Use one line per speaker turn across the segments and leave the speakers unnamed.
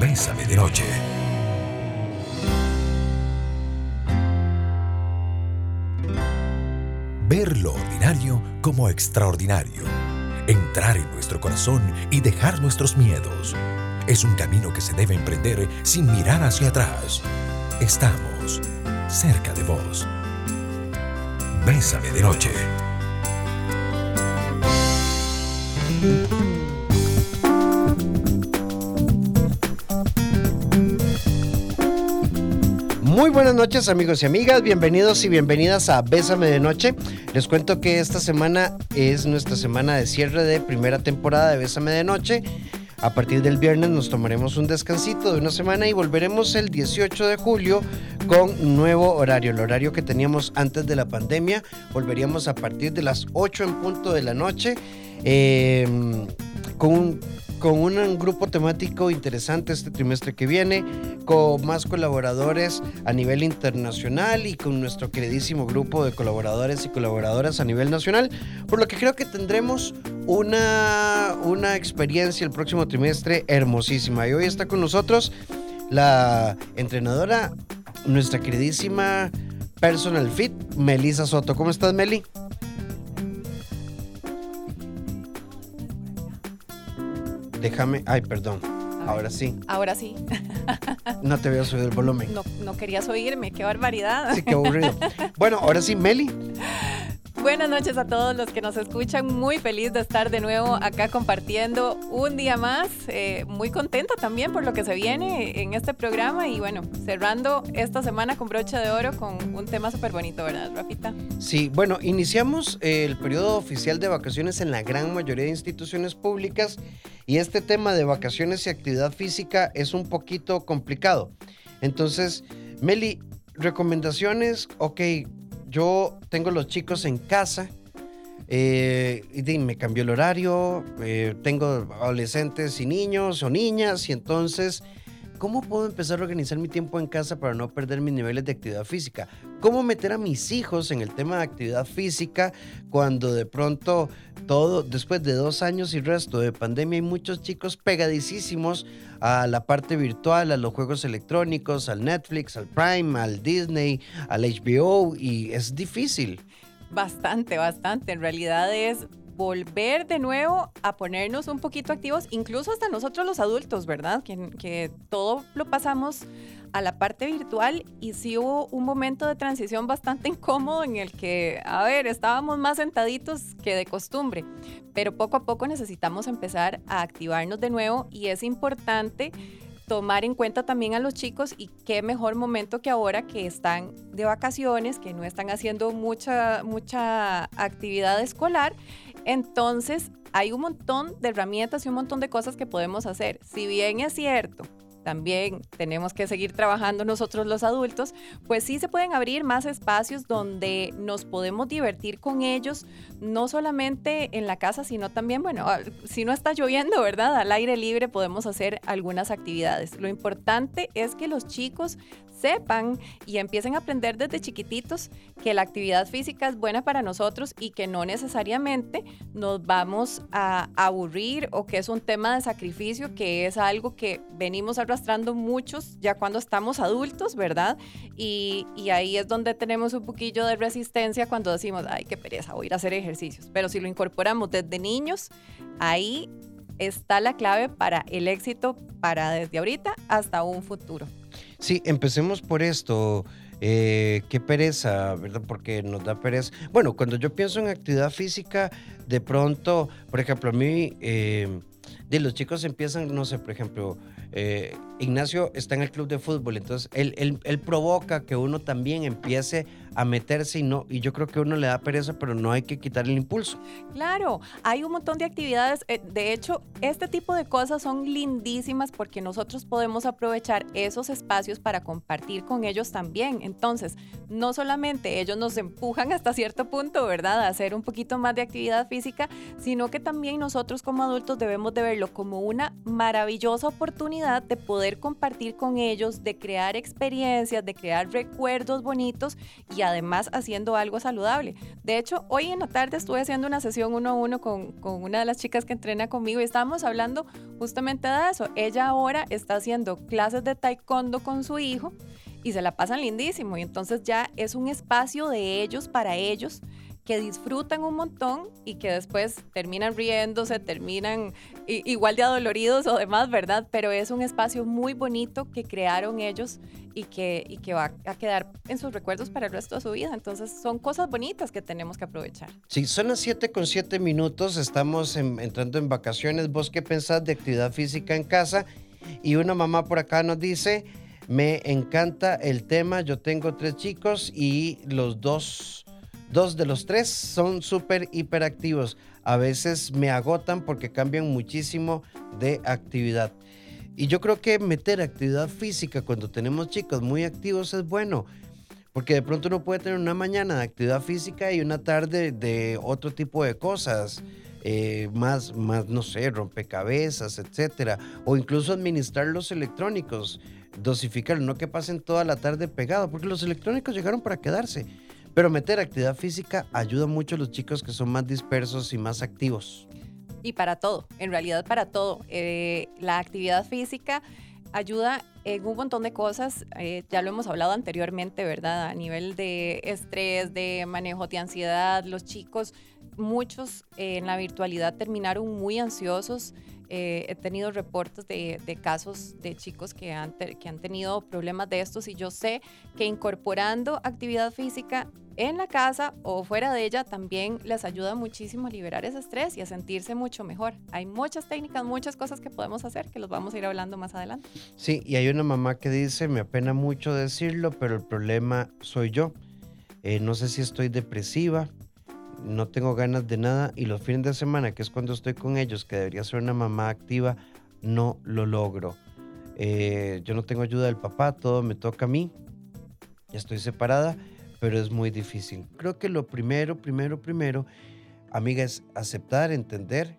Bésame de noche. Ver lo ordinario como extraordinario. Entrar en nuestro corazón y dejar nuestros miedos. Es un camino que se debe emprender sin mirar hacia atrás. Estamos cerca de vos. Bésame de noche.
Muy buenas noches amigos y amigas, bienvenidos y bienvenidas a Bésame de Noche. Les cuento que esta semana es nuestra semana de cierre de primera temporada de Bésame de Noche. A partir del viernes nos tomaremos un descansito de una semana y volveremos el 18 de julio con nuevo horario, el horario que teníamos antes de la pandemia. Volveríamos a partir de las 8 en punto de la noche eh, con un con un grupo temático interesante este trimestre que viene, con más colaboradores a nivel internacional y con nuestro queridísimo grupo de colaboradores y colaboradoras a nivel nacional, por lo que creo que tendremos una, una experiencia el próximo trimestre hermosísima. Y hoy está con nosotros la entrenadora, nuestra queridísima personal fit, Melissa Soto. ¿Cómo estás, Meli? Déjame. Ay, perdón. Ahora sí.
Ahora sí.
No te veo subir el volumen.
No, no querías oírme, qué barbaridad.
Sí, qué aburrido. Bueno, ahora sí, Meli.
Buenas noches a todos los que nos escuchan. Muy feliz de estar de nuevo acá compartiendo un día más. Eh, muy contenta también por lo que se viene en este programa y bueno, cerrando esta semana con broche de oro con un tema súper bonito, ¿verdad, Rafita?
Sí, bueno, iniciamos el periodo oficial de vacaciones en la gran mayoría de instituciones públicas y este tema de vacaciones y actividad física es un poquito complicado. Entonces, Meli, recomendaciones, ok, yo tengo los chicos en casa. Eh, y me cambió el horario, eh, tengo adolescentes y niños o niñas, y entonces, ¿cómo puedo empezar a organizar mi tiempo en casa para no perder mis niveles de actividad física? ¿Cómo meter a mis hijos en el tema de actividad física cuando de pronto todo, después de dos años y resto de pandemia, hay muchos chicos pegadicísimos a la parte virtual, a los juegos electrónicos, al Netflix, al Prime, al Disney, al HBO y es difícil.
Bastante, bastante. En realidad es volver de nuevo a ponernos un poquito activos, incluso hasta nosotros los adultos, ¿verdad? Que, que todo lo pasamos a la parte virtual y sí hubo un momento de transición bastante incómodo en el que, a ver, estábamos más sentaditos que de costumbre, pero poco a poco necesitamos empezar a activarnos de nuevo y es importante tomar en cuenta también a los chicos y qué mejor momento que ahora que están de vacaciones, que no están haciendo mucha, mucha actividad escolar. Entonces, hay un montón de herramientas y un montón de cosas que podemos hacer. Si bien es cierto también tenemos que seguir trabajando nosotros los adultos, pues sí se pueden abrir más espacios donde nos podemos divertir con ellos, no solamente en la casa, sino también, bueno, si no está lloviendo, ¿verdad? Al aire libre podemos hacer algunas actividades. Lo importante es que los chicos sepan y empiecen a aprender desde chiquititos que la actividad física es buena para nosotros y que no necesariamente nos vamos a aburrir o que es un tema de sacrificio, que es algo que venimos arrastrando muchos ya cuando estamos adultos, ¿verdad? Y, ahí es donde tenemos un poquillo de resistencia cuando decimos, ay, qué pereza, voy a ir a hacer ejercicios. Pero si lo incorporamos desde niños, ahí está la clave para el éxito para desde ahorita hasta un futuro.
Sí, empecemos por esto. Eh, qué pereza, ¿verdad? Porque nos da pereza. Bueno, cuando yo pienso en actividad física, de pronto, por ejemplo, a mí, eh, de los chicos empiezan, no sé, por ejemplo, eh, Ignacio está en el club de fútbol, entonces él, él, provoca que uno también empiece a meterse y no, y yo creo que uno le da pereza, pero no hay que quitar el impulso.
Claro, hay un montón de actividades. Eh, de hecho, este tipo de cosas son lindísimas porque nosotros podemos aprovechar esos espacios para compartir con ellos también. Entonces, no solamente ellos nos empujan hasta cierto punto, ¿verdad?, a hacer un poquito más de actividad física, sino que también nosotros como adultos debemos de ver verlo como una maravillosa oportunidad de poder compartir con ellos, de crear experiencias, de crear recuerdos bonitos y además haciendo algo saludable. De hecho, hoy en la tarde estuve haciendo una sesión uno a uno con, con una de las chicas que entrena conmigo y estábamos hablando justamente de eso. Ella ahora está haciendo clases de taekwondo con su hijo y se la pasan lindísimo y entonces ya es un espacio de ellos para ellos que disfrutan un montón y que después terminan riéndose, terminan igual de adoloridos o demás, ¿verdad? Pero es un espacio muy bonito que crearon ellos y que, y que va a quedar en sus recuerdos para el resto de su vida. Entonces son cosas bonitas que tenemos que aprovechar.
Sí, son las 7 con 7 minutos, estamos entrando en vacaciones. ¿Vos qué pensás de actividad física en casa? Y una mamá por acá nos dice, me encanta el tema, yo tengo tres chicos y los dos Dos de los tres son súper hiperactivos. A veces me agotan porque cambian muchísimo de actividad. Y yo creo que meter actividad física cuando tenemos chicos muy activos es bueno. Porque de pronto uno puede tener una mañana de actividad física y una tarde de otro tipo de cosas. Eh, más, más, no sé, rompecabezas, etcétera. O incluso administrar los electrónicos. Dosificar, no que pasen toda la tarde pegado, porque los electrónicos llegaron para quedarse. Pero meter actividad física ayuda mucho a los chicos que son más dispersos y más activos.
Y para todo, en realidad para todo. Eh, la actividad física ayuda en un montón de cosas, eh, ya lo hemos hablado anteriormente, ¿verdad? A nivel de estrés, de manejo de ansiedad, los chicos, muchos en la virtualidad terminaron muy ansiosos, eh, he tenido reportes de, casos de chicos que han, que han tenido problemas de estos y yo sé que incorporando actividad física en la casa o fuera de ella también les ayuda muchísimo a liberar ese estrés y a sentirse mucho mejor. Hay muchas técnicas, muchas cosas que podemos hacer que los vamos a ir hablando más adelante.
Sí, y hay una mamá que dice, me apena mucho decirlo, pero el problema soy yo. Eh, no sé si estoy depresiva, no tengo ganas de nada y los fines de semana, que es cuando estoy con ellos, que debería ser una mamá activa, no lo logro. Eh, yo no tengo ayuda del papá, todo me toca a mí. Estoy separada, pero es muy difícil. Creo que lo primero, primero, primero, amiga, es aceptar, entender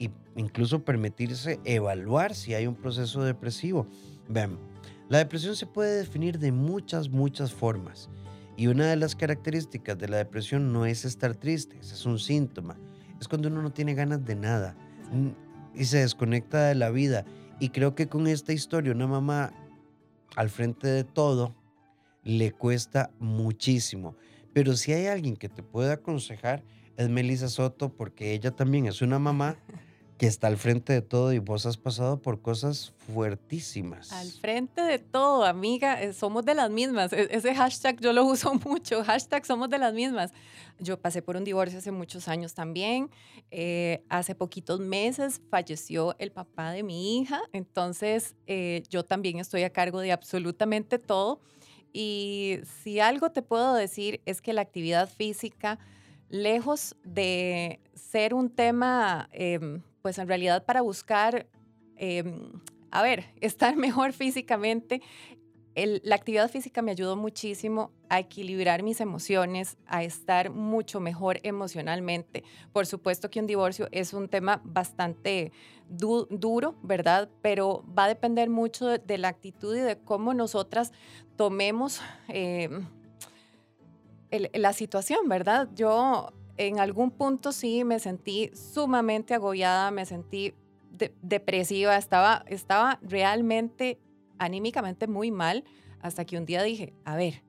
e incluso permitirse evaluar si hay un proceso depresivo. Vean, la depresión se puede definir de muchas, muchas formas. Y una de las características de la depresión no es estar triste, es un síntoma. Es cuando uno no tiene ganas de nada y se desconecta de la vida. Y creo que con esta historia, una mamá al frente de todo le cuesta muchísimo. Pero si hay alguien que te puede aconsejar, es Melissa Soto, porque ella también es una mamá que está al frente de todo y vos has pasado por cosas fuertísimas.
Al frente de todo, amiga, eh, somos de las mismas. E-, ese hashtag yo lo uso mucho, hashtag somos de las mismas. Yo pasé por un divorcio hace muchos años también. Eh, hace poquitos meses falleció el papá de mi hija, entonces eh, yo también estoy a cargo de absolutamente todo. Y si algo te puedo decir es que la actividad física, lejos de ser un tema em, pues en realidad para buscar, em, a ver, estar mejor físicamente, la actividad física me ayudó muchísimo a equilibrar mis emociones, a estar mucho mejor emocionalmente. Por supuesto que un divorcio es un tema bastante duro, ¿verdad? Pero va a depender mucho de, la actitud y de cómo nosotras tomemos em, la situación, ¿verdad? Yo en algún punto sí me sentí sumamente agobiada, me sentí depresiva, estaba, estaba realmente anímicamente muy mal, hasta que un día dije, a ver,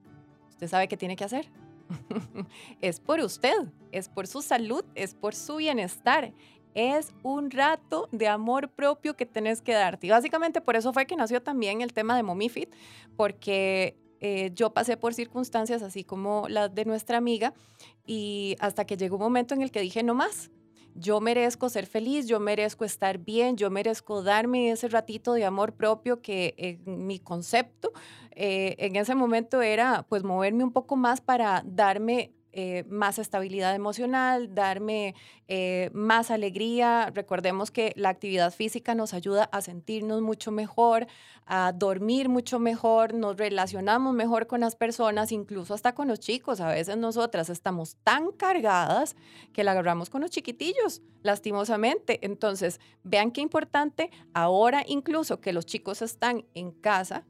¿usted sabe qué tiene que hacer? es por usted, es por su salud, es por su bienestar. Es un rato de amor propio que tenés que darte. Y básicamente por eso fue que nació también el tema de Momifit, porque eh, yo pasé por circunstancias así como las de nuestra amiga y hasta que llegó un momento en el que dije, no más, yo merezco ser feliz, yo merezco estar bien, yo merezco darme ese ratito de amor propio que en mi concepto eh, en ese momento era pues moverme un poco más para darme eh, más estabilidad emocional, darme eh, más alegría. Recordemos que la actividad física nos ayuda a sentirnos mucho mejor, a dormir mucho mejor, nos relacionamos mejor con las personas, incluso hasta con los chicos. A veces nosotras estamos tan cargadas que la agarramos con los chiquitillos, lastimosamente. Entonces, vean qué importante ahora incluso que los chicos están en casa,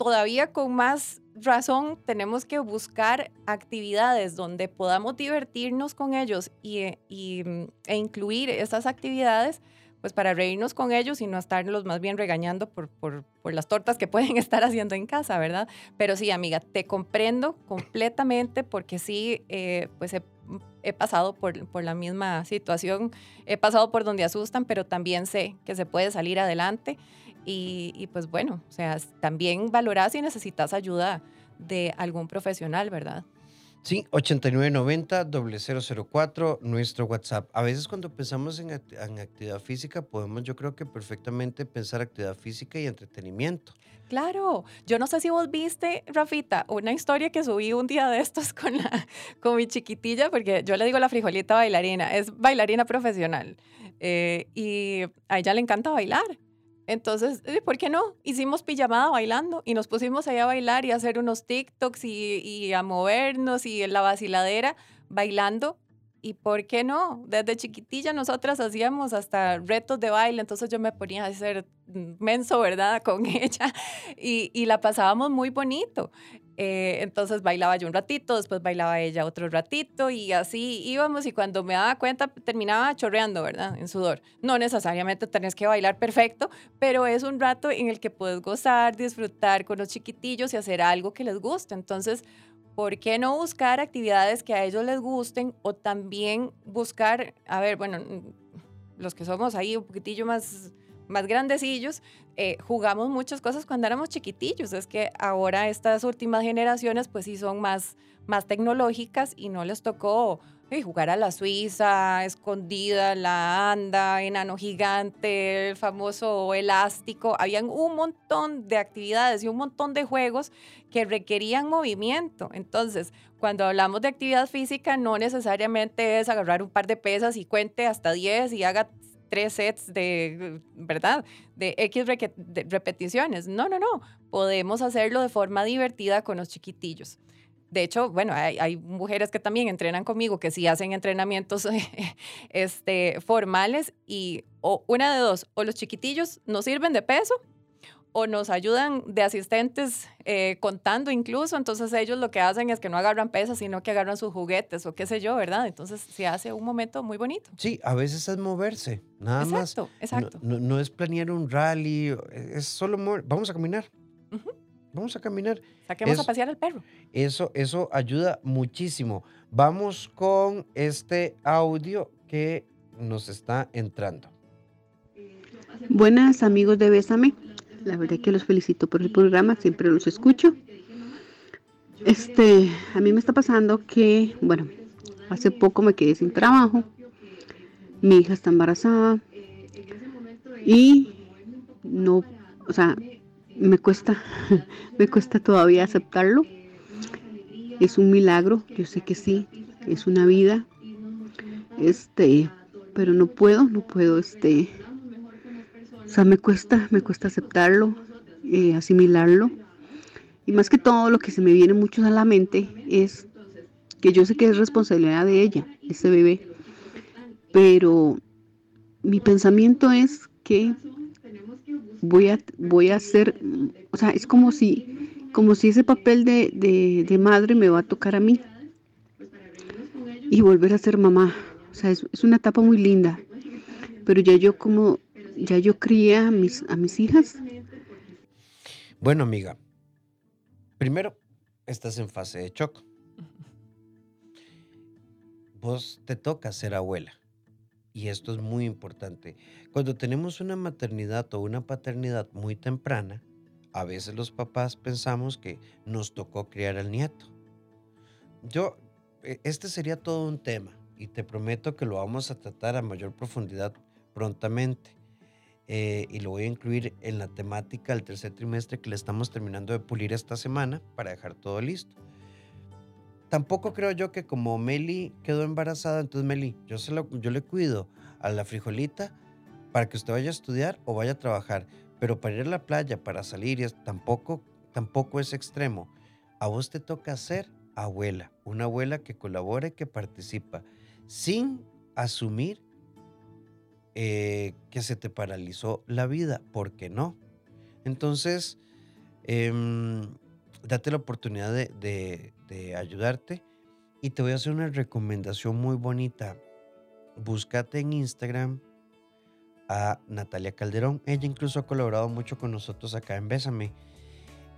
todavía con más razón tenemos que buscar actividades donde podamos divertirnos con ellos y, mm, e incluir esas actividades pues para reírnos con ellos y no estarlos más bien regañando por, por, por, las tortas que pueden estar haciendo en casa, ¿verdad? Pero sí, amiga, te comprendo completamente porque sí, eh, pues he, he pasado por, por, la misma situación, he pasado por donde asustan, pero también sé que se puede salir adelante y, y pues bueno, o sea, también valorar si necesitas ayuda de algún profesional, ¿verdad?
Sí, 8990-004, nuestro WhatsApp. A veces cuando pensamos en, en, actividad física, podemos yo creo que perfectamente pensar actividad física y entretenimiento.
Claro, yo no sé si vos viste, Rafita, una historia que subí un día de estos con, la, con mi chiquitilla, porque yo le digo la frijolita bailarina, es bailarina profesional eh, y a ella le encanta bailar. Entonces, eh, ¿por qué no? Hicimos pijamada bailando y nos pusimos ahí a bailar y a hacer unos TikToks y, a movernos y en la vaciladera bailando. ¿Y por qué no? Desde chiquitilla nosotras hacíamos hasta retos de baile, entonces yo me ponía a hacer menso, ¿verdad? Con ella y la pasábamos muy bonito. Eh, entonces bailaba yo un ratito, después bailaba ella otro ratito y así íbamos y cuando me daba cuenta terminaba chorreando, ¿verdad? En sudor. No necesariamente tenés que bailar perfecto, pero es un rato en el que puedes gozar, disfrutar con los chiquitillos y hacer algo que les guste. Entonces, ¿por qué no buscar actividades que a ellos les gusten o también buscar, a ver, bueno, los que somos ahí un poquitillo más más grandecillos, eh, jugamos muchas cosas cuando éramos chiquitillos. Es que ahora estas últimas generaciones pues sí son más, más tecnológicas y no les tocó eh, jugar a la Suiza, escondida, la anda, enano gigante, el famoso elástico. Habían un montón de actividades y un montón de juegos que requerían movimiento. Entonces, cuando hablamos de actividad física, no necesariamente es agarrar un par de pesas y cuente hasta 10 y haga tres sets de, ¿verdad? De X repeticiones. No, no, no. Podemos hacerlo de forma divertida con los chiquitillos. De hecho, bueno, hay, mujeres que también entrenan conmigo que sí hacen entrenamientos este, formales y o una de dos, o los chiquitillos no sirven de peso o nos ayudan de asistentes eh, contando incluso, entonces ellos lo que hacen es que no agarran pesas, sino que agarran sus juguetes o qué sé yo, ¿verdad? Entonces se hace un momento muy bonito.
Sí, a veces es moverse, nada más.
Exacto, exacto.
No, es planear un rally, es solo mover. Vamos a caminar. Vamos a caminar.
Saquemos a pasear al perro.
Eso, eso ayuda muchísimo. Vamos con este audio que nos está entrando.
Buenas amigos de Bésame. La verdad que los felicito por el programa, siempre los escucho. Este, a mí me está pasando que, bueno, hace poco me quedé sin trabajo. Mi hija está embarazada y no, o sea, me cuesta, me cuesta todavía aceptarlo. Es un milagro, yo sé que sí, es una vida. Este, pero no puedo, no puedo, este, o sea, me cuesta, me cuesta aceptarlo, eh, asimilarlo. Y más que todo, lo que se me viene mucho a la mente es que yo sé que es responsabilidad de ella, ese bebé. Pero mi pensamiento es que voy a, voy a hacer, o sea, es como si, como si ese papel de, de, de madre me va a tocar a mí. Y volver a ser mamá. O sea, es, es una etapa muy linda. Pero ya yo como ya yo crié a mis, a mis hijas.
Bueno, amiga, primero estás en fase de shock. Vos te toca ser abuela. Y esto es muy importante. Cuando tenemos una maternidad o una paternidad muy temprana, a veces los papás pensamos que nos tocó criar al nieto. Yo, e, este sería todo un tema y te prometo que lo vamos a tratar a mayor profundidad prontamente. Eh, y lo voy a incluir en la temática del tercer trimestre que le estamos terminando de pulir esta semana para dejar todo listo. tampoco creo yo que como Meli quedó embarazada, entonces Meli, yo, se lo, yo le cuido a la frijolita para que usted vaya a estudiar o vaya a trabajar. Pero para ir a la playa, para salir, tampoco, tampoco es extremo. A vos te toca ser abuela, una abuela que colabore, que participa, sin asumir eh, que se te paralizó la vida, ¿por qué no? Entonces, em, date la oportunidad de, de ayudarte y te voy a hacer una recomendación muy bonita. Búscate en Instagram a Natalia Calderón. Ella incluso ha colaborado mucho con nosotros acá en Bésame.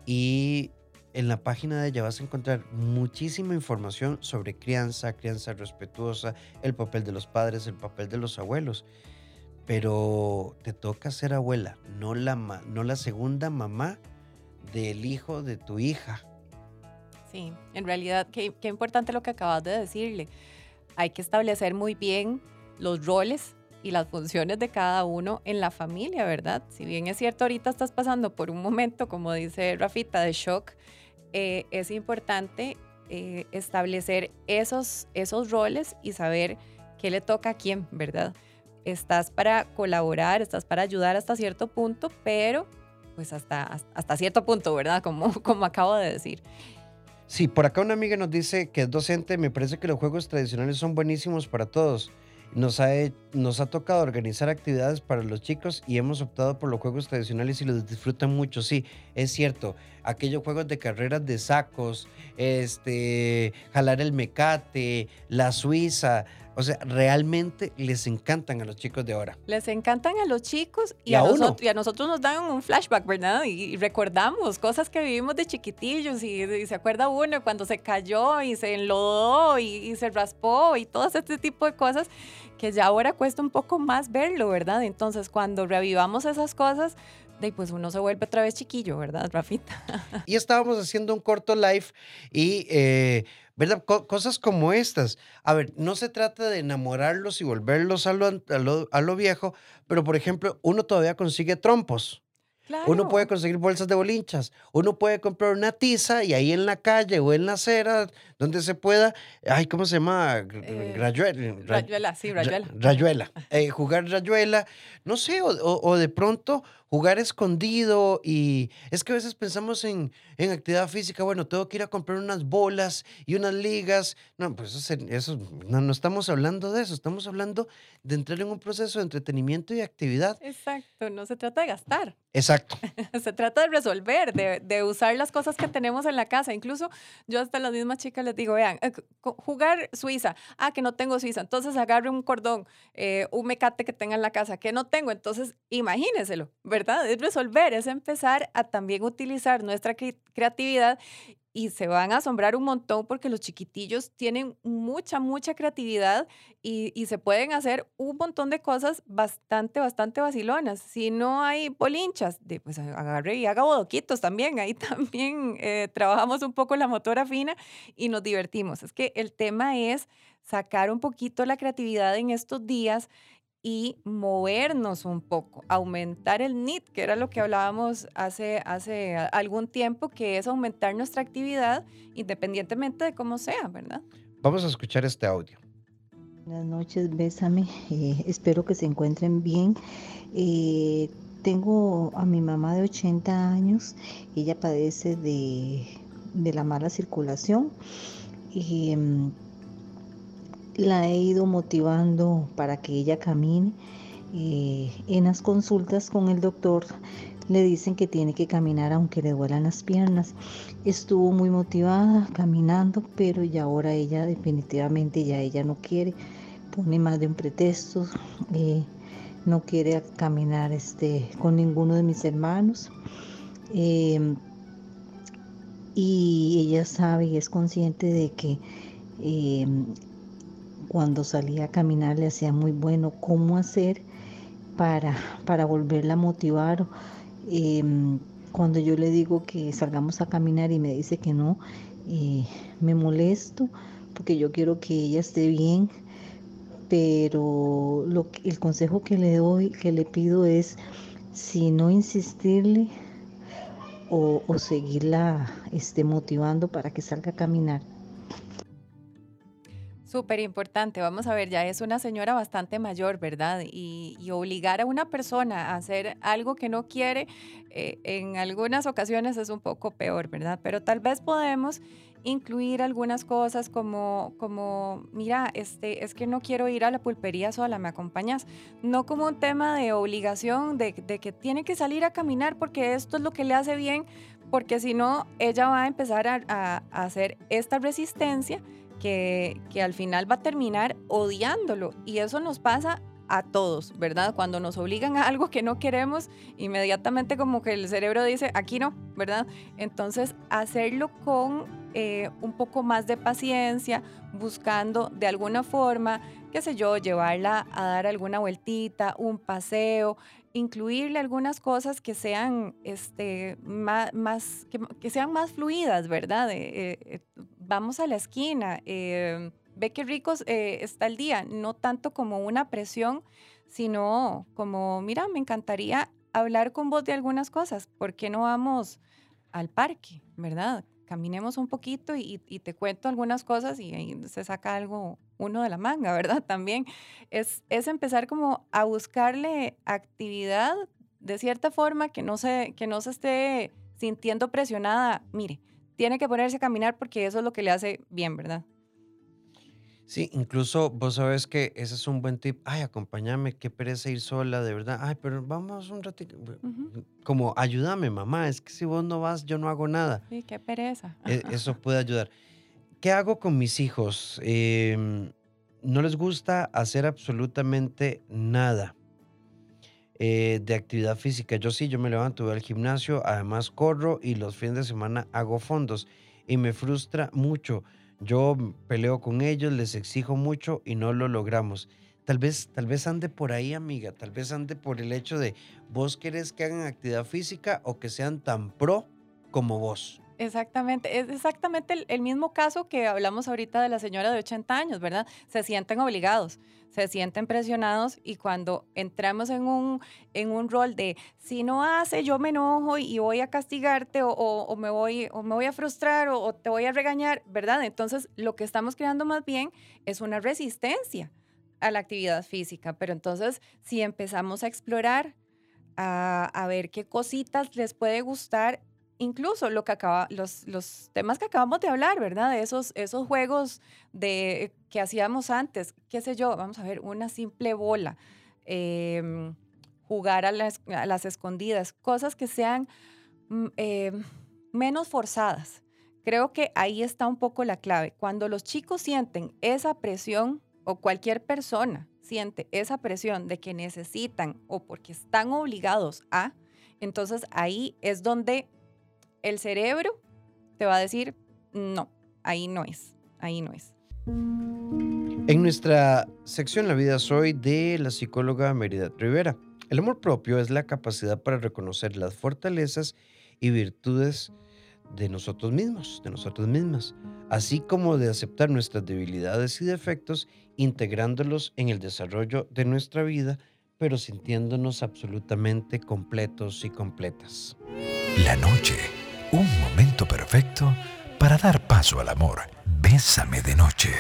Y en la página de ella vas a encontrar muchísima información sobre crianza, crianza respetuosa, el papel de los padres, el papel de los abuelos. Pero te toca ser abuela, no la, no la segunda mamá del hijo de tu hija.
Sí, en realidad, qué, qué importante lo que acabas de decirle. Hay que establecer muy bien los roles y las funciones de cada uno en la familia, ¿verdad? Si bien es cierto, ahorita estás pasando por un momento, como dice Rafita, de shock, eh, es importante eh, establecer esos, esos roles y saber qué le toca a quién, ¿verdad? Estás para colaborar, estás para ayudar hasta cierto punto, pero pues hasta, hasta cierto punto, ¿verdad? Como, como acabo de decir.
Sí, por acá una amiga nos dice que es docente, me parece que los juegos tradicionales son buenísimos para todos. Nos ha, nos ha tocado organizar actividades para los chicos y hemos optado por los juegos tradicionales y los disfrutan mucho. Sí, es cierto. Aquellos juegos de carreras de sacos, este, jalar el mecate, la suiza, o sea, realmente les encantan a los chicos de ahora.
Les encantan a los chicos y, a, nosotros, y a nosotros nos dan un flashback, ¿verdad? Y, recordamos cosas que vivimos de chiquitillos y, se acuerda uno cuando se cayó y se enlodó y, y, se raspó y todo este tipo de cosas que ya ahora cuesta un poco más verlo, ¿verdad? Entonces, cuando revivamos esas cosas, pues uno se vuelve otra vez chiquillo, ¿verdad, Rafita?
Y estábamos haciendo un corto live y, eh, ¿verdad? cosas como estas. A ver, no se trata de enamorarlos y volverlos a lo, a lo viejo, pero por ejemplo, uno todavía consigue trompos. Uno puede conseguir bolsas de bolinchas, uno puede comprar una tiza y ahí en la calle o en la acera, donde se pueda, ay, ¿cómo se llama?
Eh, rayuela, sí, rayuela.
Rayuela, eh, jugar rayuela, no sé, o, de pronto jugar escondido y es que a veces pensamos en, en, actividad física, bueno, tengo que ir a comprar unas bolas y unas ligas, no, pues eso, eso no, no, estamos hablando de eso, estamos hablando de entrar en un proceso de entretenimiento y actividad.
Exacto, no se trata de gastar.
Exacto.
se trata de resolver, de, de, usar las cosas que tenemos en la casa, incluso yo hasta las mismas chicas les digo, vean, eh, jugar Suiza, ah, que no tengo Suiza, entonces agarre un cordón, eh, un mecate que tenga en la casa, que no tengo, entonces imagínenselo, ¿verdad? Es resolver, es empezar a también utilizar nuestra creatividad y se van a asombrar un montón porque los chiquitillos tienen mucha, mucha creatividad y, y, se pueden hacer un montón de cosas bastante, bastante vacilonas. Si no hay bolinchas, de, pues agarre y haga bodoquitos también. Ahí también eh, trabajamos un poco la motora fina y nos divertimos. Es que el tema es sacar un poquito la creatividad en estos días y movernos un poco, aumentar el NIT, que era lo que hablábamos hace, hace algún tiempo, que es aumentar nuestra actividad independientemente de cómo sea, ¿verdad?
Vamos a escuchar este audio.
Buenas noches, Bésame. Eh, espero que se encuentren bien. Eh, tengo a mi mamá de 80 años. Ella padece de, de la mala circulación. Y mm, la he ido motivando para que ella camine. Eh, en las consultas con el doctor le dicen que tiene que caminar aunque le duelan las piernas. Estuvo muy motivada caminando, pero ya ahora ella definitivamente ya ella no quiere, pone más de un pretexto, eh, no quiere caminar este, con ninguno de mis hermanos. Em, y ella sabe y es consciente de que em, cuando salía a caminar le hacía muy bueno cómo hacer para, para volverla a motivar. Em, cuando yo le digo que salgamos a caminar y me dice que no, eh, me molesto porque yo quiero que ella esté bien, pero el consejo que le doy, que le pido es, si no insistirle o, seguirla este, motivando para que salga a caminar.
Súper importante. Vamos a ver, ya es una señora bastante mayor, ¿verdad? Y, obligar a una persona a hacer algo que no quiere, eh, en algunas ocasiones es un poco peor, ¿verdad? Pero tal vez podemos incluir algunas cosas como, como mira, este, es que no quiero ir a la pulpería sola, ¿me acompañas? No como un tema de obligación, de, que tiene que salir a caminar porque esto es lo que le hace bien, porque si no, ella va a empezar a, a hacer esta resistencia que, al final va a terminar odiándolo. Y eso nos pasa a todos, ¿verdad? Cuando nos obligan a algo que no queremos, inmediatamente como que el cerebro dice, aquí no, ¿verdad? Entonces, hacerlo con eh, un poco más de paciencia, buscando de alguna forma, qué sé yo, llevarla a dar alguna vueltita, un paseo, incluirle algunas cosas que sean, este, más, más que, sean más fluidas, ¿verdad? Eh, eh, vamos a la esquina, ve qué ricos está el día, no tanto como una presión, sino como, mira, me encantaría hablar con vos de algunas cosas, ¿por qué no vamos al parque, verdad? caminemos un poquito y, te cuento algunas cosas y ahí se saca algo uno de la manga, ¿verdad? También es, es empezar como a buscarle actividad de cierta forma que no se, que no se esté sintiendo presionada. Mire, tiene que ponerse a caminar porque eso es lo que le hace bien, ¿verdad?
Sí, incluso vos sabes que ese es un buen tip. Ay, acompáñame, qué pereza ir sola, de verdad. Ay, pero vamos un ratito. Como, ayúdame, mamá, es que si vos no vas, yo no hago nada.
Sí, qué pereza.
E, eso puede ayudar. ¿Qué hago con mis hijos? Em, no les gusta hacer absolutamente nada eh, de actividad física. Yo sí, yo me levanto, voy al gimnasio, además corro y los fines de semana hago fondos. Y me frustra mucho yo peleo con ellos, les exijo mucho y no lo logramos. Tal vez, tal vez ande por ahí, amiga. Tal vez ande por el hecho de vos querés que hagan actividad física o que sean tan pro como vos.
Exactamente, es exactamente el, mismo caso que hablamos ahorita de la señora de 80 años, ¿verdad? Se sienten obligados, se sienten presionados y cuando entramos en un, en un rol de si no hace, yo me enojo y voy a castigarte o, me, voy, me voy a frustrar o, te voy a regañar, ¿verdad? Entonces lo que estamos creando más bien es una resistencia a la actividad física, pero entonces si empezamos a explorar, a ver qué cositas les puede gustar incluso lo que acaba, los, los temas que acabamos de hablar, ¿verdad? Esos, esos juegos de, que hacíamos antes, qué sé yo, vamos a ver, una simple bola, em, jugar a las, las, escondidas, cosas que sean mm, em, menos forzadas. Creo que ahí está un poco la clave. Cuando los chicos sienten esa presión, o cualquier persona siente esa presión de que necesitan o porque están obligados a, entonces ahí es donde el cerebro te va a decir, no, ahí no es, ahí no es.
En nuestra sección La vida soy de la psicóloga Merida Rivera. El amor propio es la capacidad para reconocer las fortalezas y virtudes de nosotros mismos, de nosotros mismas, así como de aceptar nuestras debilidades y defectos, integrándolos en el desarrollo de nuestra vida, pero sintiéndonos absolutamente completos y completas.
La noche un momento perfecto para dar paso al amor. Bésame de noche.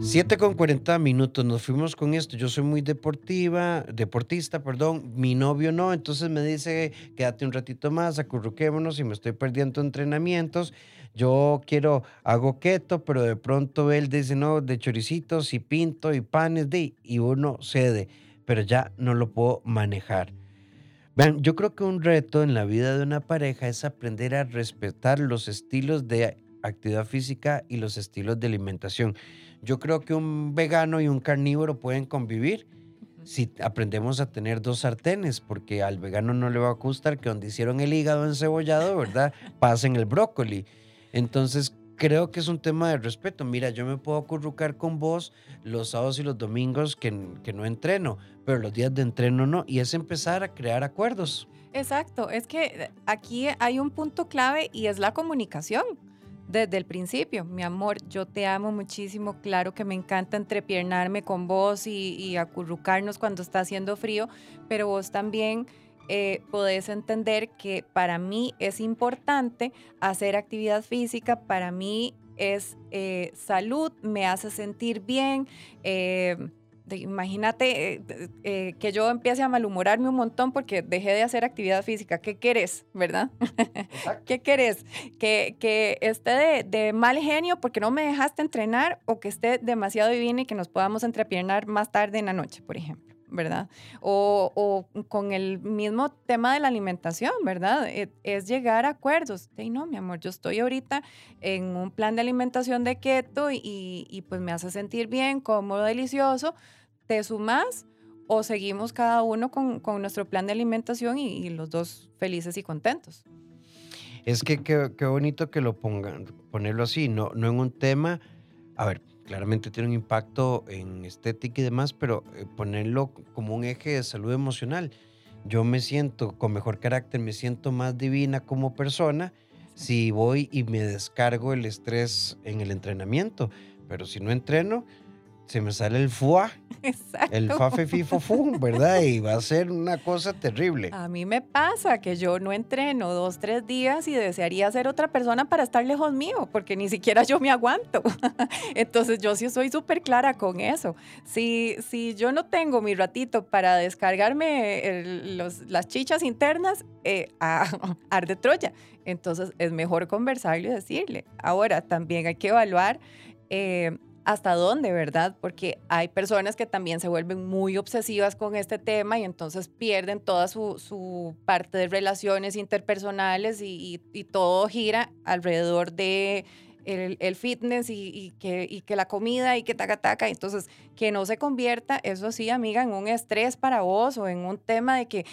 7 con 40 minutos, nos fuimos con esto. Yo soy muy deportiva, deportista, perdón. Mi novio no, entonces me dice, quédate un ratito más, acurruquémonos y me estoy perdiendo entrenamientos. Yo quiero, hago keto, pero de pronto él dice, no, de choricitos y pinto y panes, de, y uno cede, pero ya no lo puedo manejar. Vean, yo creo que un reto en la vida de una pareja es aprender a respetar los estilos de actividad física y los estilos de alimentación. Yo creo que un vegano y un carnívoro pueden convivir si aprendemos a tener dos sartenes, porque al vegano no le va a gustar que donde hicieron el hígado encebollado, ¿verdad? Pasen el brócoli. Entonces, creo que es un tema de respeto. Mira, yo me puedo acurrucar con vos los sábados y los domingos que, que no entreno, pero los días de entreno no. Y es empezar a crear acuerdos.
Exacto, es que aquí hay un punto clave y es la comunicación. Desde el principio, mi amor, yo te amo muchísimo, claro que me encanta entrepiernarme con vos y, y acurrucarnos cuando está haciendo frío, pero vos también eh, podés entender que para mí es importante hacer actividad física, para mí es eh, salud, me hace sentir bien. eh, de- imagínate que yo empiece a malhumorarme un montón porque dejé de hacer actividad física. ¿Qué querés, verdad? ¿Qué querés? ¿Que, que esté de, de mal genio porque no me dejaste entrenar o que esté demasiado divina y que nos podamos entrepiernar más tarde en la noche, por ejemplo, ¿verdad? O, o con el mismo tema de la alimentación, ¿verdad? E- Es, llegar a acuerdos. Y no, mi amor, yo estoy ahorita en un plan de alimentación de keto y, y, pues me hace sentir bien, cómodo, delicioso. ¿Te sumas? O seguimos cada uno con, con nuestro plan de alimentación y, los dos felices y contentos.
Es que qué bonito que lo pongan, ponerlo así, no, no en un tema, a ver, claramente tiene un impacto en estética y demás, pero eh, ponerlo como un eje de salud emocional. Yo me siento con mejor carácter, me siento más divina como persona si voy y me descargo el estrés en el entrenamiento, pero si no entreno, se me sale el fuá,
Exacto.
el fafe fifo fu, ¿verdad? Y va a ser una cosa terrible.
A mí me pasa que yo no entreno dos, tres días y desearía ser otra persona para estar lejos mío, porque ni siquiera yo me aguanto. Entonces yo sí soy súper clara con eso. Si, si yo no tengo mi ratito para descargarme el- los- las chichas internas, eh, a, arde Troya. Entonces es mejor conversarle y decirle. Ahora también hay que evaluar. eh, hasta dónde, ¿verdad? Porque hay personas que también se vuelven muy obsesivas con este tema y entonces pierden toda su, su parte de relaciones interpersonales y, todo gira alrededor de el, fitness y, y que, y que la comida y que taca taca. Entonces, que no se convierta, eso sí, amiga, en un estrés para vos o en un tema de que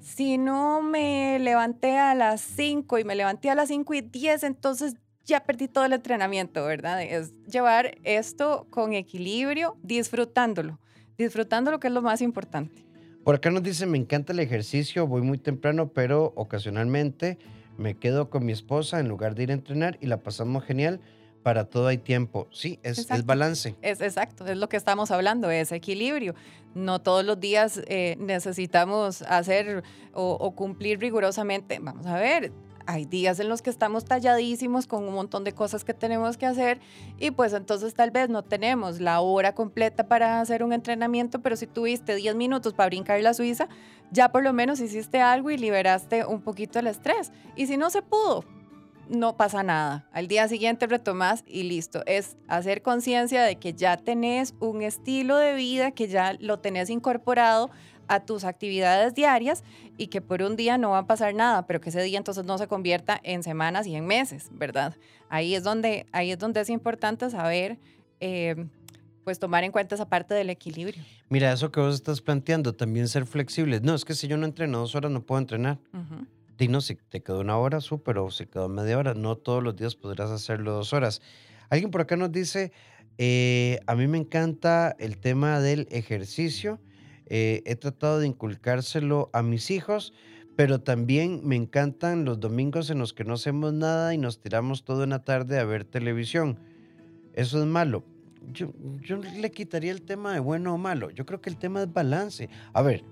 si no me levanté a las 5 y me levanté a las 5 y 10, entonces ya perdí todo el entrenamiento, ¿verdad? Es llevar esto con equilibrio, disfrutándolo, disfrutándolo que es lo más importante.
Por acá nos dice, me encanta el ejercicio, voy muy temprano, pero ocasionalmente me quedo con mi esposa en lugar de ir a entrenar y la pasamos genial. Para todo hay tiempo. Sí, es, es balance.
Es exacto, es lo que estamos hablando, es equilibrio. No todos los días eh, necesitamos hacer o, o cumplir rigurosamente. Vamos a ver, hay días en los que estamos talladísimos con un montón de cosas que tenemos que hacer y pues entonces tal vez no tenemos la hora completa para hacer un entrenamiento, pero si tuviste 10 minutos para brincar la Suiza, ya por lo menos hiciste algo y liberaste un poquito el estrés. Y si no se pudo, no pasa nada. Al día siguiente retomas y listo. Es hacer conciencia de que ya tenés un estilo de vida, que ya lo tenés incorporado a tus actividades diarias y que por un día no va a pasar nada, pero que ese día entonces no se convierta en semanas y en meses, ¿verdad? Ahí es donde, ahí es, donde es importante saber, eh, pues tomar en cuenta esa parte del equilibrio.
Mira, eso que vos estás planteando, también ser flexibles. No, es que si yo no entreno dos horas, no puedo entrenar.
Ujú.
Y no, si te quedó una hora, súper, o si quedó media hora, no todos los días podrás hacerlo dos horas. Alguien por acá nos dice, eh, a mí me encanta el tema del ejercicio, eh, he tratado de inculcárselo a mis hijos, pero también me encantan los domingos en los que no hacemos nada y nos tiramos toda una tarde a ver televisión. Eso es malo. Yo, yo le quitaría el tema de bueno o malo. Yo creo que el tema es balance. A ver,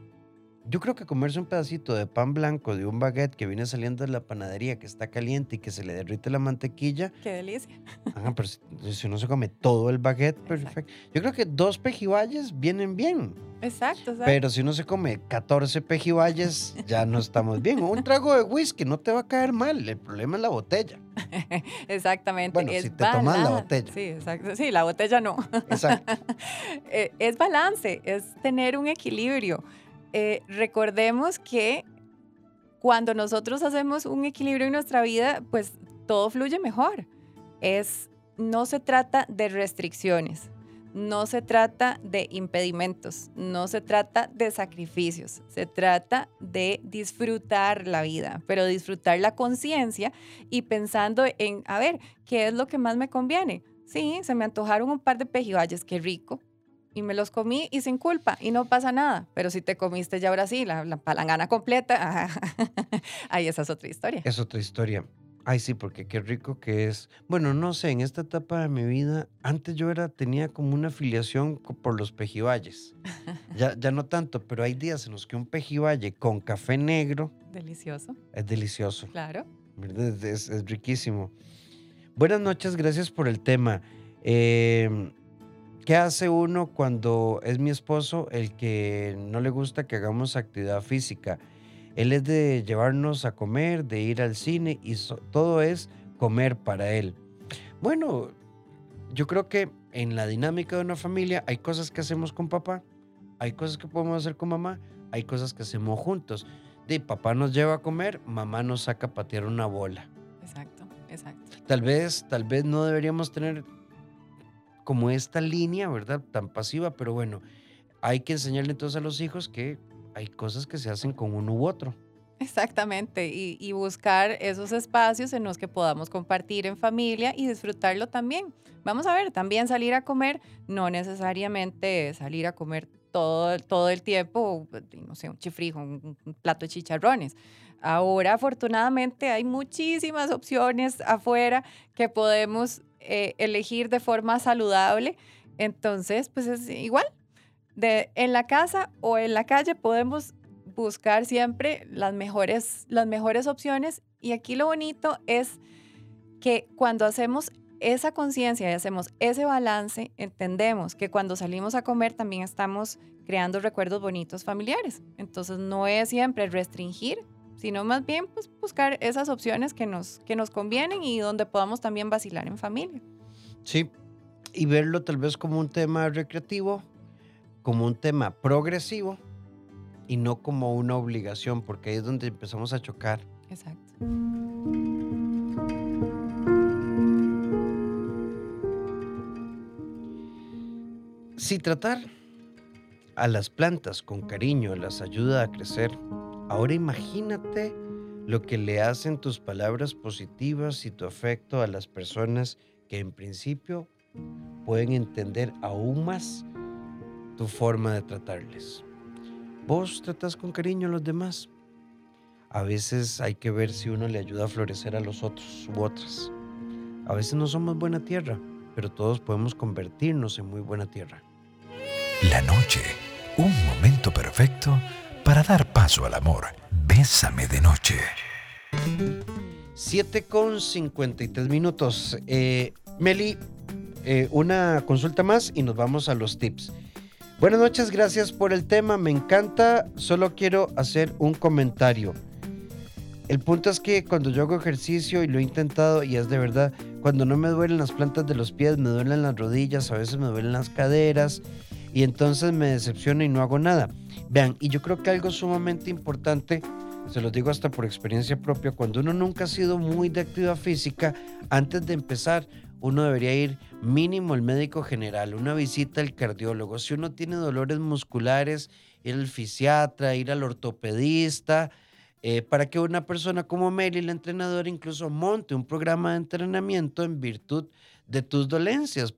yo creo que comerse un pedacito de pan blanco de un baguette que viene saliendo de la panadería, que está caliente y que se le derrite la mantequilla,
Qué delicia.
ajá, pero si, si uno se come todo el baguette, perfecto. Yo creo que dos pejibayes vienen bien,
Exacto, exacto.
pero si uno se come 14 pejibayes, ya no estamos bien. Un trago de whisky no te va a caer mal, el problema es la botella.
Exactamente.
Bueno,
es
si te tomas la botella.
Sí, exacto. Sí, la botella no.
Exacto.
Eh, es balance, es tener un equilibrio. Eh, recordemos que cuando nosotros hacemos un equilibrio en nuestra vida, pues todo fluye mejor. Es, no se trata de restricciones, no se trata de impedimentos, no se trata de sacrificios, se trata de disfrutar la vida, pero disfrutar la conciencia y pensando en, a ver, ¿qué es lo que más me conviene? Sí, se me antojaron un par de pejibayes, qué rico. Y me los comí y sin culpa, y no pasa nada. Pero si te comiste ya ahora sí, la, la palangana completa, ahí esa es otra historia.
Es otra historia. Ay, sí, porque qué rico que es. Bueno, no sé, en esta etapa de mi vida, antes yo era, tenía como una afiliación por los pejibayes. Ya, ya no tanto, pero hay días en los que un pejibaye con café negro
Delicioso,
es delicioso.
claro.
Es, es riquísimo. Buenas noches, gracias por el tema. Em, ¿Qué hace uno cuando es mi esposo el que no le gusta que hagamos actividad física? Él es de llevarnos a comer, de ir al cine y todo es comer para él. Bueno, yo creo que en la dinámica de una familia hay cosas que hacemos con papá, hay cosas que podemos hacer con mamá, hay cosas que hacemos juntos. De papá nos lleva a comer, mamá nos saca a patear una bola.
Exacto, exacto.
Tal vez, tal vez no deberíamos tener como esta línea, ¿verdad? Tan pasiva, pero bueno, hay que enseñarle entonces a los hijos que hay cosas que se hacen con uno u otro.
Exactamente, y, buscar esos espacios en los que podamos compartir en familia y disfrutarlo también. Vamos a ver, también salir a comer, no necesariamente salir a comer todo, todo el tiempo, no sé, un chifrijo, un, plato de chicharrones. Ahora, afortunadamente, hay muchísimas opciones afuera que podemos eh, elegir de forma saludable. Entonces, pues es igual. De, en la casa o en la calle podemos buscar siempre las mejores, las mejores opciones. Y aquí lo bonito es que cuando hacemos esa conciencia y hacemos ese balance, entendemos que cuando salimos a comer también estamos creando recuerdos bonitos familiares. Entonces no es siempre restringir, sino más bien pues, buscar esas opciones que nos, que nos convienen y donde podamos también vacilar en familia.
Sí, y verlo tal vez como un tema recreativo, como un tema progresivo y no como una obligación, porque ahí es donde empezamos a chocar.
Exacto.
Si tratar a las plantas con cariño las ayuda a crecer, ahora imagínate lo que le hacen tus palabras positivas y tu afecto a las personas que en principio pueden entender aún más tu forma de tratarles. Vos tratás con cariño a los demás. A veces hay que ver si uno le ayuda a florecer a los otros u otras. A veces no somos buena tierra, pero todos podemos convertirnos en muy buena tierra.
La noche, un momento perfecto para dar paso al amor. Bésame de noche.
7 con 53 minutos. Eh, Meli, eh, una consulta más y nos vamos a los tips. Buenas noches, gracias por el tema, me encanta. Solo quiero hacer un comentario. El punto es que cuando yo hago ejercicio y lo he intentado y es de verdad, cuando no me duelen las plantas de los pies, me duelen las rodillas, a veces me duelen las caderas y entonces me decepciono y no hago nada. Vean, y yo creo que algo sumamente importante, se lo digo hasta por experiencia propia, cuando uno nunca ha sido muy de actividad física, antes de empezar, uno debería ir mínimo al médico general, una visita al cardiólogo. Si uno tiene dolores musculares, ir al fisiatra, ir al ortopedista, eh, para que una persona como Meli, la entrenadora, incluso monte un programa de entrenamiento en virtud de tus dolencias.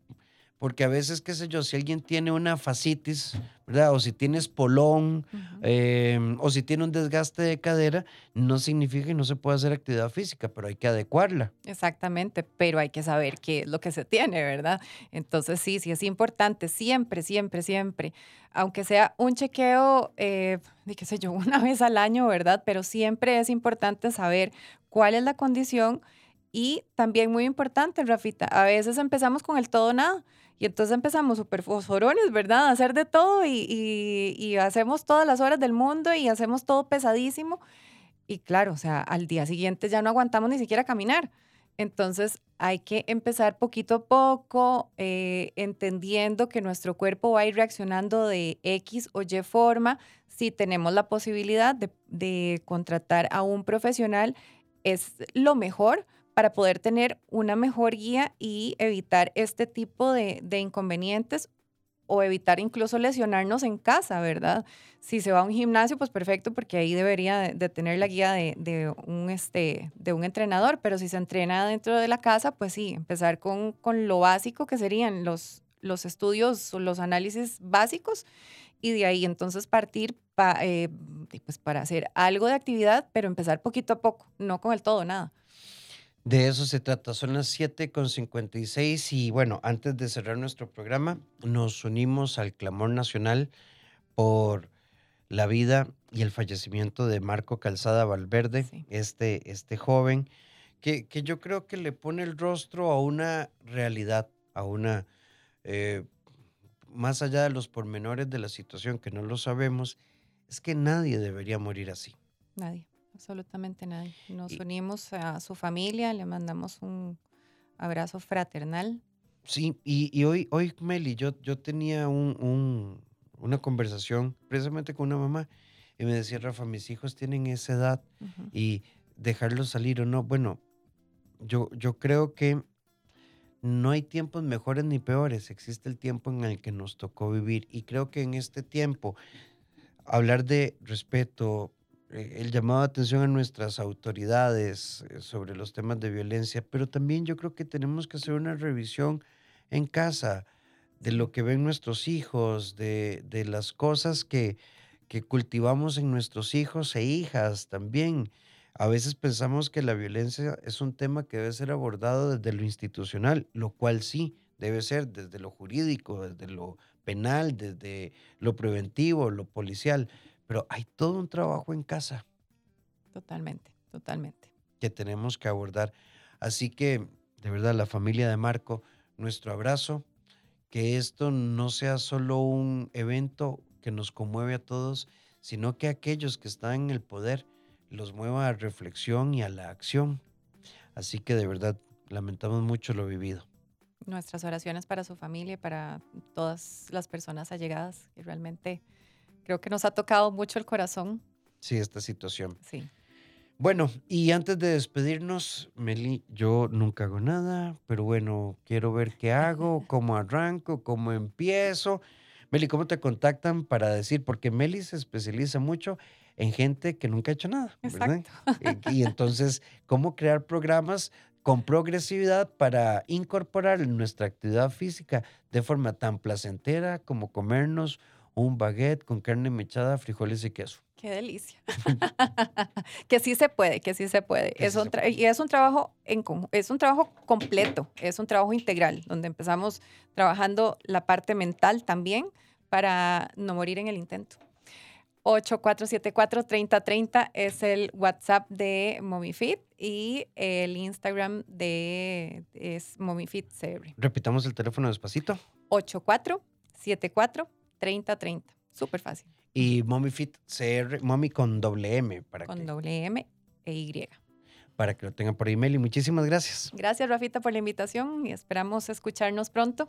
Porque a veces, qué sé yo, si alguien tiene una fascitis, ¿verdad? O si tienes polón, em, o si tiene un desgaste de cadera, no significa que no se pueda hacer actividad física, pero hay que adecuarla.
Exactamente, pero hay que saber qué es lo que se tiene, ¿verdad? Entonces, sí, sí es importante, siempre, siempre, siempre, aunque sea un chequeo, eh, de qué sé yo, una vez al año, ¿verdad? Pero siempre es importante saber cuál es la condición. Y también muy importante, Rafita, a veces empezamos con el todo nada. Y entonces empezamos súper fosforones, ¿verdad? A hacer de todo y, hacemos todas las horas del mundo y hacemos todo pesadísimo. Y claro, o sea, al día siguiente ya no aguantamos ni siquiera caminar. Entonces hay que empezar poquito a poco, eh, entendiendo que nuestro cuerpo va a ir reaccionando de X o Y forma. Si tenemos la posibilidad de contratar a un profesional, es lo mejor para poder tener una mejor guía y evitar este tipo de, inconvenientes o evitar incluso lesionarnos en casa, ¿verdad? Si se va a un gimnasio, pues perfecto, porque ahí debería de, tener la guía de, un, este, de un entrenador, pero si se entrena dentro de la casa, pues sí, empezar con, con lo básico que serían los, los estudios, los análisis básicos, y de ahí entonces partir eh, pues para hacer algo de actividad, pero empezar poquito a poco, no con el todo, nada.
De eso se trata. Son las 7.56 y bueno, antes de cerrar nuestro programa, nos unimos al clamor nacional por la vida y el fallecimiento de Marco Calzada Valverde, este, este joven que, que yo creo que le pone el rostro a una realidad, a una, eh, más allá de los pormenores de la situación que no lo sabemos, es que nadie debería morir así.
Nadie, absolutamente nadie. Nos
Y-
unimos a su familia, le mandamos un abrazo fraternal.
Sí, y, y hoy, hoy, Meli, yo, yo tenía un, un- una conversación precisamente con una mamá y me decía, Rafa, mis hijos tienen esa edad y dejarlos salir o no. Bueno, yo, yo creo que no hay tiempos mejores ni peores, existe el tiempo en el que nos tocó vivir y creo que en este tiempo hablar de respeto, el llamado de atención a nuestras autoridades eh, sobre los temas de violencia, pero también yo creo que tenemos que hacer una revisión en casa de lo que ven nuestros hijos, de, de las cosas que, que cultivamos en nuestros hijos e hijas también. A veces pensamos que la violencia es un tema que debe ser abordado desde lo institucional, lo cual sí debe ser desde lo jurídico, desde lo penal, desde lo preventivo, lo policial, pero hay todo un trabajo en casa
Totalmente, totalmente.
que tenemos que abordar. Así que, de verdad, la familia de Marco, nuestro abrazo, que esto no sea solo un evento que nos conmueve a todos, sino que aquellos que están en el poder los mueva a reflexión y a la acción. Así que, de verdad, lamentamos mucho lo vivido.
Nuestras oraciones para su familia y para todas las personas allegadas, que realmente creo que nos ha tocado mucho el corazón.
Sí, esta situación.
Sí.
Bueno, y antes de despedirnos, Meli, yo nunca hago nada, pero bueno, quiero ver qué hago, cómo arranco, cómo empiezo. Meli, ¿cómo te contactan para decir? Porque Meli se especializa mucho en gente que nunca ha hecho nada, ¿verdad?
Exacto.
Eh, Y entonces, ¿cómo crear programas con progresividad para incorporar nuestra actividad física de forma tan placentera como comernos un baguette con carne mechada, frijoles y queso?
Qué delicia. que sí se puede, que sí se puede.
Que
Es
sí
un
se
tra- y es un trabajo en es un trabajo completo, es un trabajo integral, donde empezamos trabajando la parte mental también para no morir en el intento. 8474-3030 es el WhatsApp de MomiFit y el Instagram de es MomiFit CR.
Repitamos el teléfono despacito.
8474-3030. Súper fácil,
Y Mommy Fit CR, Mommy con doble M, para,
con
que,
doble M e Y.
para que lo tengan por email. Y muchísimas gracias.
Gracias, Rafita, por la invitación y esperamos escucharnos pronto.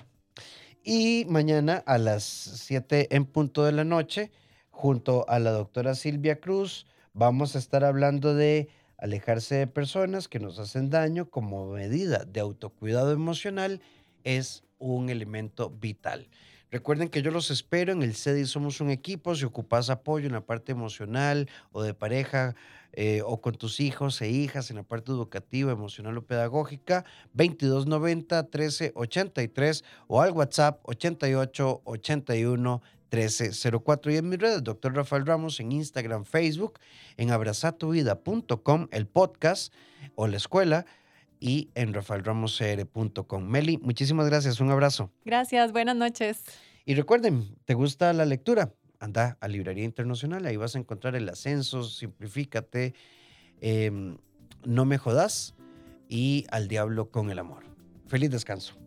Y mañana a las 7 en punto de la noche, junto a la doctora Silvia Cruz, vamos a estar hablando de alejarse de personas que nos hacen daño como medida de autocuidado emocional es un elemento vital. Recuerden que yo los espero en el CEDI Somos un Equipo. Si ocupas apoyo en la parte emocional o de pareja eh, o con tus hijos e hijas en la parte educativa, emocional o pedagógica, 2290 1383 o al WhatsApp 88 81 1304 y en mis redes, Dr. Rafael Ramos en Instagram, Facebook, en abrazatuvida.com, el podcast o la escuela y en rafaelramoscr.com. Meli, muchísimas gracias, un abrazo.
Gracias, buenas noches.
Y recuerden, ¿te gusta la lectura? Anda a Librería Internacional, ahí vas a encontrar el ascenso, simplifícate, em, no me jodas y al diablo con el amor. Feliz descanso.